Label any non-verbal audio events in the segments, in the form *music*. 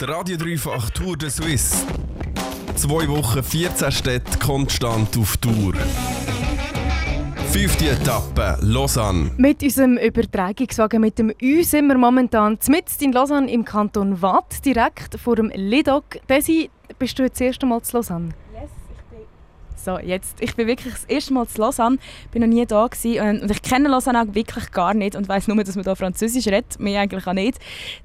Der Radio Dreifach Tour de Suisse. Zwei Wochen, 14 Städte konstant auf Tour. Fünfte Etappe, Lausanne. Mit unserem Übertragungswagen mit dem Ü sind wir momentan mitten in Lausanne im Kanton Waadt, direkt vor dem Lidoc. Desi, bist du jetzt das erste Mal zu Lausanne? So, jetzt, ich bin wirklich das erste Mal zu Lausanne, bin noch nie da gewesen, und ich kenne Lausanne auch wirklich gar nicht und weiß nur, dass man da Französisch redet, mehr eigentlich auch nicht.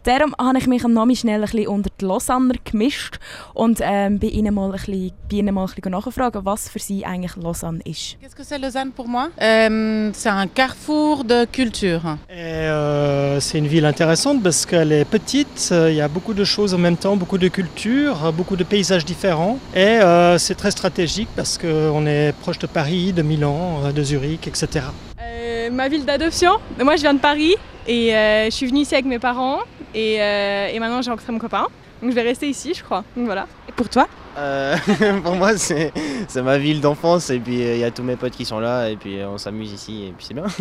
Darum habe ich mich am Nami schnell ein bisschen unter die Lausanner gemischt und ähm, bei ihnen mal ein bisschen, bei ihnen mal ein bisschen nachfragen, was für sie eigentlich Lausanne ist. Qu'est-ce que c'est Lausanne pour moi euh, C'est un carrefour de culture. Euh, c'est une ville intéressante parce qu'elle est petite, euh, il y a beaucoup de choses en même temps, beaucoup de cultures, beaucoup de paysages différents. Et euh, c'est très stratégique parce qu'on est proche de Paris, de Milan, euh, de Zurich, etc. Euh, ma ville d'adoption. Moi, je viens de Paris et euh, je suis venue ici avec mes parents et, euh, et maintenant j'ai rencontré mon copain. Donc je vais rester ici, je crois. Donc voilà. Et pour toi? Euh, *laughs* pour moi, c'est ma ville d'enfance et puis il y a tous mes potes qui sont là et puis on s'amuse ici et puis c'est bien. *laughs*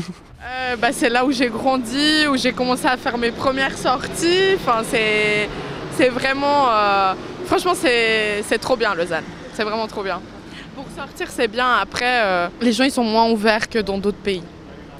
Euh, bah, c'est là où j'ai grandi, où j'ai commencé à faire mes premières sorties. Enfin, c'est, vraiment. euh, franchement, c'est, c'est trop bien, Lausanne. C'est vraiment trop bien. Pour sortir, c'est bien. Après, euh, les gens ils sont moins ouverts que dans d'autres pays.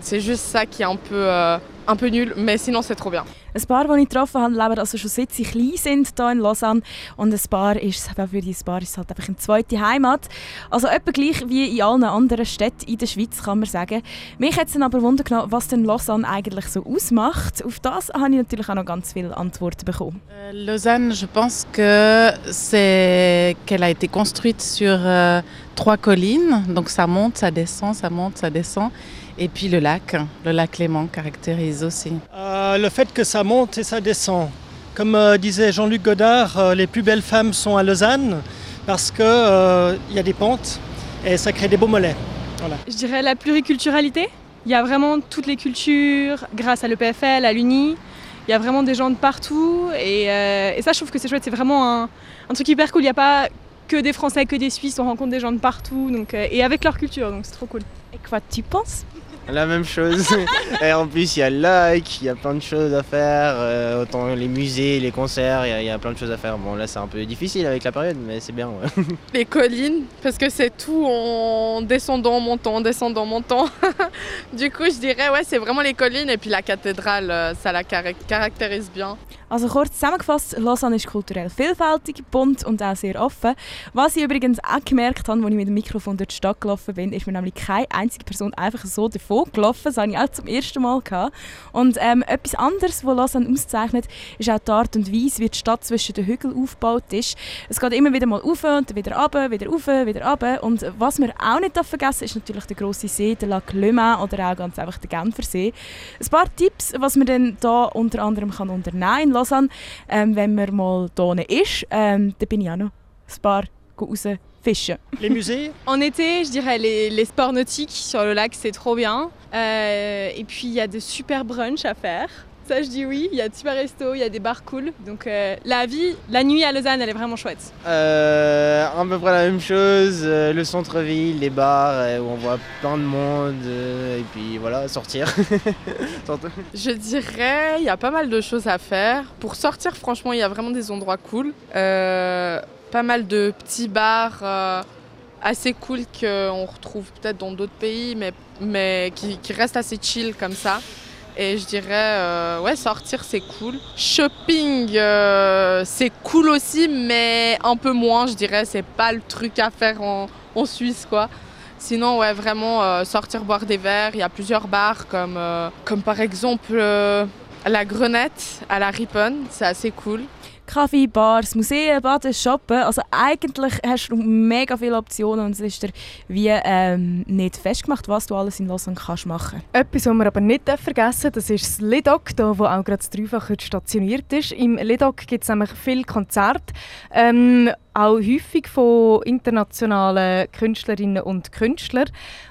C'est juste ça qui est un peu, euh, un peu nul, mais sinon, c'est trop bien. Ein paar, die ich getroffen habe, leben also schon seit sie klein sind hier in Lausanne. Und ein paar ist, für die ein paar ist es halt einfach eine zweite Heimat. Also etwa gleich wie in allen anderen Städten in der Schweiz, kann man sagen. Mich hat es dann aber Wunder genommen, was denn Lausanne eigentlich so ausmacht. Auf das habe ich natürlich auch noch ganz viele Antworten bekommen. Euh, Lausanne, je pense que c'est qu'elle a été construite sur euh, trois collines, donc ça monte, ça descend, ça monte, ça descend. Et puis le lac, le lac Léman caractérise aussi. Euh, le fait que ça monte et ça descend. Comme euh, disait Jean-Luc Godard, euh, les plus belles femmes sont à Lausanne parce qu'il y a des pentes et ça crée des beaux mollets. Voilà. Je dirais la pluriculturalité. Il y a vraiment toutes les cultures grâce à l'EPFL, à l'UNI. Il y a vraiment des gens de partout et, euh, et ça je trouve que c'est chouette. C'est vraiment un, un truc hyper cool. Il n'y a pas que des Français, que des Suisses. On rencontre des gens de partout donc, euh, et avec leur culture donc c'est trop cool. Et quoi tu penses La même chose. *laughs* Et en plus, il y a le lac, il y a plein de choses à faire. euh, autant les musées, les concerts, il y a- il y, a plein de choses à faire. Bon, là, c'est un peu difficile avec la période, mais c'est bien. ouais. *laughs* Les collines, parce que c'est tout en descendant, montant, descendant, montant. *laughs* du coup, je dirais, ouais, c'est vraiment les collines et puis la cathédrale, euh, ça la caractérise bien. Also kurz zusammengefasst, Lausanne ist kulturell vielfältig, bunt und auch sehr offen. Was ich übrigens auch gemerkt habe, als ich mit dem Mikrofon durch die Stadt gelaufen bin, ist mir nämlich keine einzige Person einfach so davon gelaufen. Das habe ich auch zum ersten Mal. Gehabt. Und ähm, etwas anderes, was Lausanne auszeichnet, ist auch die Art und Weise, wie die Stadt zwischen den Hügeln aufgebaut ist. Es geht immer wieder mal rauf und wieder runter, wieder rauf, wieder runter. Und was wir auch nicht vergessen ist natürlich der grosse See, der Lac Le Mans oder auch ganz einfach der Genfersee. Ein paar Tipps, was man dann da unter anderem kann unternehmen in Lausanne, ähm, wenn man mal hier ist. Ähm, da bin ich auch noch ein paar raus fischen. Les musées? *laughs* En été, je dirais les, les sports nautiques sur le lac, c'est trop bien. Euh, et puis il y a de super brunchs à faire. Ça, je dis oui. Il y a de super restos, il y a des bars cool. Donc euh, la vie, la nuit à Lausanne, elle est vraiment chouette. Euh, à peu près la même chose. euh, le centre-ville, les bars euh, où on voit plein de monde. euh, et puis voilà, sortir. *laughs* Je dirais, il y a pas mal de choses à faire. Pour sortir, franchement, il y a vraiment des endroits cool. Euh, pas mal de petits bars euh, assez cool qu'on retrouve peut-être dans d'autres pays, mais, mais qui, qui restent assez chill comme ça. Et je dirais, euh, ouais, sortir, c'est cool. Shopping, euh, c'est cool aussi, mais un peu moins, je dirais. C'est pas le truc à faire en, en Suisse, quoi. Sinon, ouais, vraiment euh, sortir boire des verres. Il y a plusieurs bars, comme, comme par exemple la Grenette à la Rippon. C'est assez cool. Kaffee, Bars, Museen, Baden, Shoppen. Also eigentlich hast du mega viele Optionen und es ist dir wie ähm, nicht festgemacht, was du alles in Lausanne kannst machen. Etwas, was wir aber nicht vergessen das ist das Lidoc, da, wo auch gerade das Dreifach stationiert ist. Im Lidoc gibt es nämlich viele Konzerte, ähm, auch häufig von internationalen Künstlerinnen und Künstlern.